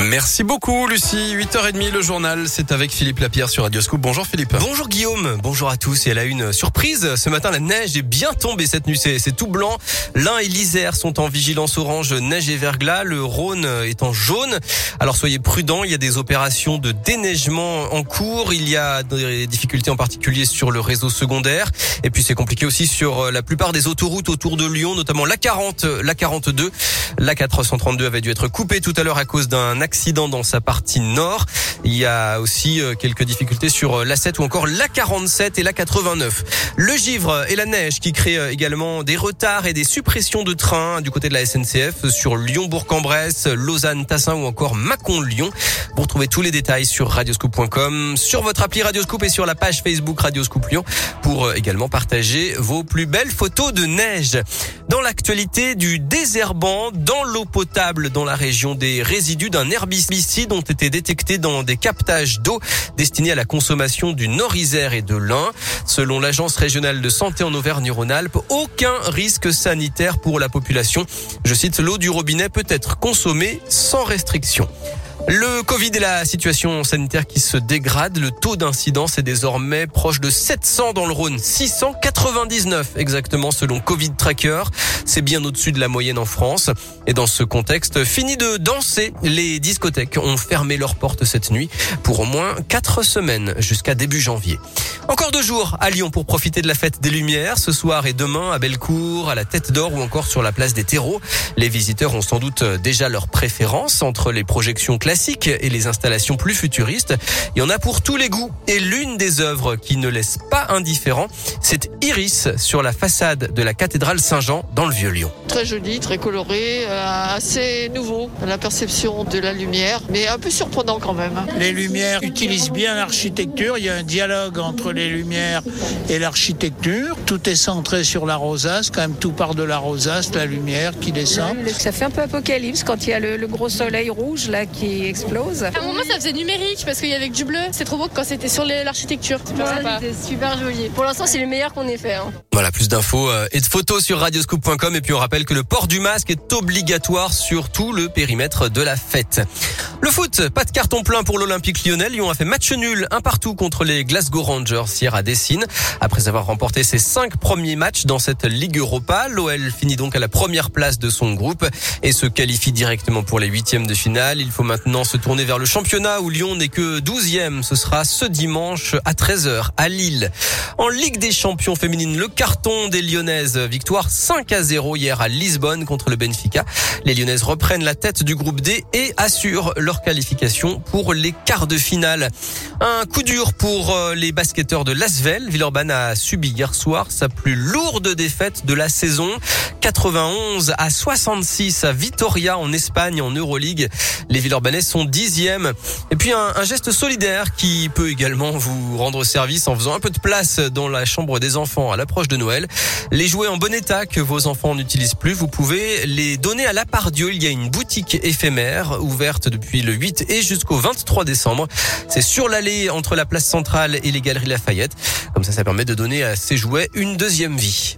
Merci beaucoup Lucie. 8h30 le journal, c'est avec Philippe Lapierre sur Radio Scoop. Bonjour Philippe. Bonjour Guillaume, bonjour à tous. Et elle a une surprise. Ce matin, la neige est bien tombée cette nuit. C'est tout blanc. L'Ain et l'Isère sont en vigilance orange, neige et verglas. Le Rhône est en jaune. Alors soyez prudents, il y a des opérations de déneigement en cours. Il y a des difficultés en particulier sur le réseau secondaire. Et puis c'est compliqué aussi sur la plupart des autoroutes autour de Lyon, notamment la 40, la 42. La 432 avait dû être coupée tout à l'heure à cause d'un accident dans sa partie nord. Il y a aussi euh, quelques difficultés sur euh, l'A7 ou encore l'A47 et l'A89. Le givre et la neige qui créent euh, également des retards et des suppressions de trains du côté de la SNCF sur Lyon-Bourg-en-Bresse, Lausanne-Tassin ou encore Mâcon-Lyon. Vous retrouvez tous les détails sur radioscoop.com, sur votre appli Radioscoop et sur la page Facebook Radioscoop Lyon pour également partager vos plus belles photos de neige. Dans l'actualité du désherbant dans l'eau potable dans la région des résidus d'un herbicide ont été détectés dans des captages d'eau destinés à la consommation du Nord-Isère et de l'Ain. Selon l'Agence régionale de santé en Auvergne-Rhône-Alpes, aucun risque sanitaire pour la population. Je cite, l'eau du robinet peut être consommée sans restriction. Le Covid et la situation sanitaire qui se dégrade, le taux d'incidence est désormais proche de 700 dans le Rhône, 699 exactement selon Covid Tracker. C'est bien au-dessus de la moyenne en France. Et dans ce contexte, fini de danser, les discothèques ont fermé leurs portes cette nuit pour au moins 4 semaines jusqu'à début janvier. Encore deux jours à Lyon pour profiter de la fête des Lumières, ce soir et demain à Bellecour, à la Tête d'Or ou encore sur la place des terreaux. Les visiteurs ont sans doute déjà leur préférence entre les projections classiques et les installations plus futuristes. Il y en a pour tous les goûts. Et l'une des œuvres qui ne laisse pas indifférent, c'est Iris sur la façade de la cathédrale Saint-Jean dans le Vieux-Lyon. Très joli, très coloré, euh, assez nouveau, la perception de la lumière, mais un peu surprenant quand même. Les lumières utilisent bien l'architecture, il y a un dialogue entre les lumières et l'architecture. Tout est centré sur la rosace, quand même tout part de la rosace, la lumière qui descend. Ça fait un peu apocalypse quand il y a le, le gros soleil rouge là qui explose. À un moment, ça faisait numérique parce qu'il y avait du bleu. C'est trop beau quand c'était sur l'architecture. C'était super joli. Pour l'instant, c'est le meilleur qu'on ait fait. Hein. Voilà, plus d'infos euh, et de photos sur radioscoop.com. Et puis on rappelle que le port du masque est obligatoire sur tout le périmètre de la fête. Le foot, pas de carton plein pour l'Olympique lyonnais. Lyon a fait match nul, un partout contre les Glasgow Rangers hier à Dessine. Après avoir remporté ses cinq premiers matchs dans cette Ligue Europa, l'OL finit donc à la première place de son groupe et se qualifie directement pour les huitièmes de finale. Il faut maintenant se tourner vers le championnat où Lyon n'est que 12e. Ce sera ce dimanche à 13h à Lille. En Ligue des champions féminines, le carton des Lyonnaises. Victoire 5 à 0 hier à Lisbonne contre le Benfica. Les Lyonnaises reprennent la tête du groupe D et assurent leur qualification pour les quarts de finale. Un coup dur pour euh, les basketteurs de Lasvel. Villeurbanne a subi hier soir sa plus lourde défaite de la saison. 91 à 66 à Vitoria en Espagne en Euroleague. Les Villeurbanais sont dixièmes. Et puis un, un, geste solidaire qui peut également vous rendre service en faisant un peu de place dans la chambre des enfants à l'approche de Noël. Les jouets en bon état que vos enfants n'utilisent plus, vous pouvez les donner à la part Dieu. Il y a une boutique éphémère ouverte depuis le 8 et jusqu'au 23 décembre. C'est sur l'allée entre la place centrale et les galeries Lafayette. Comme ça, ça permet de donner à ces jouets une deuxième vie.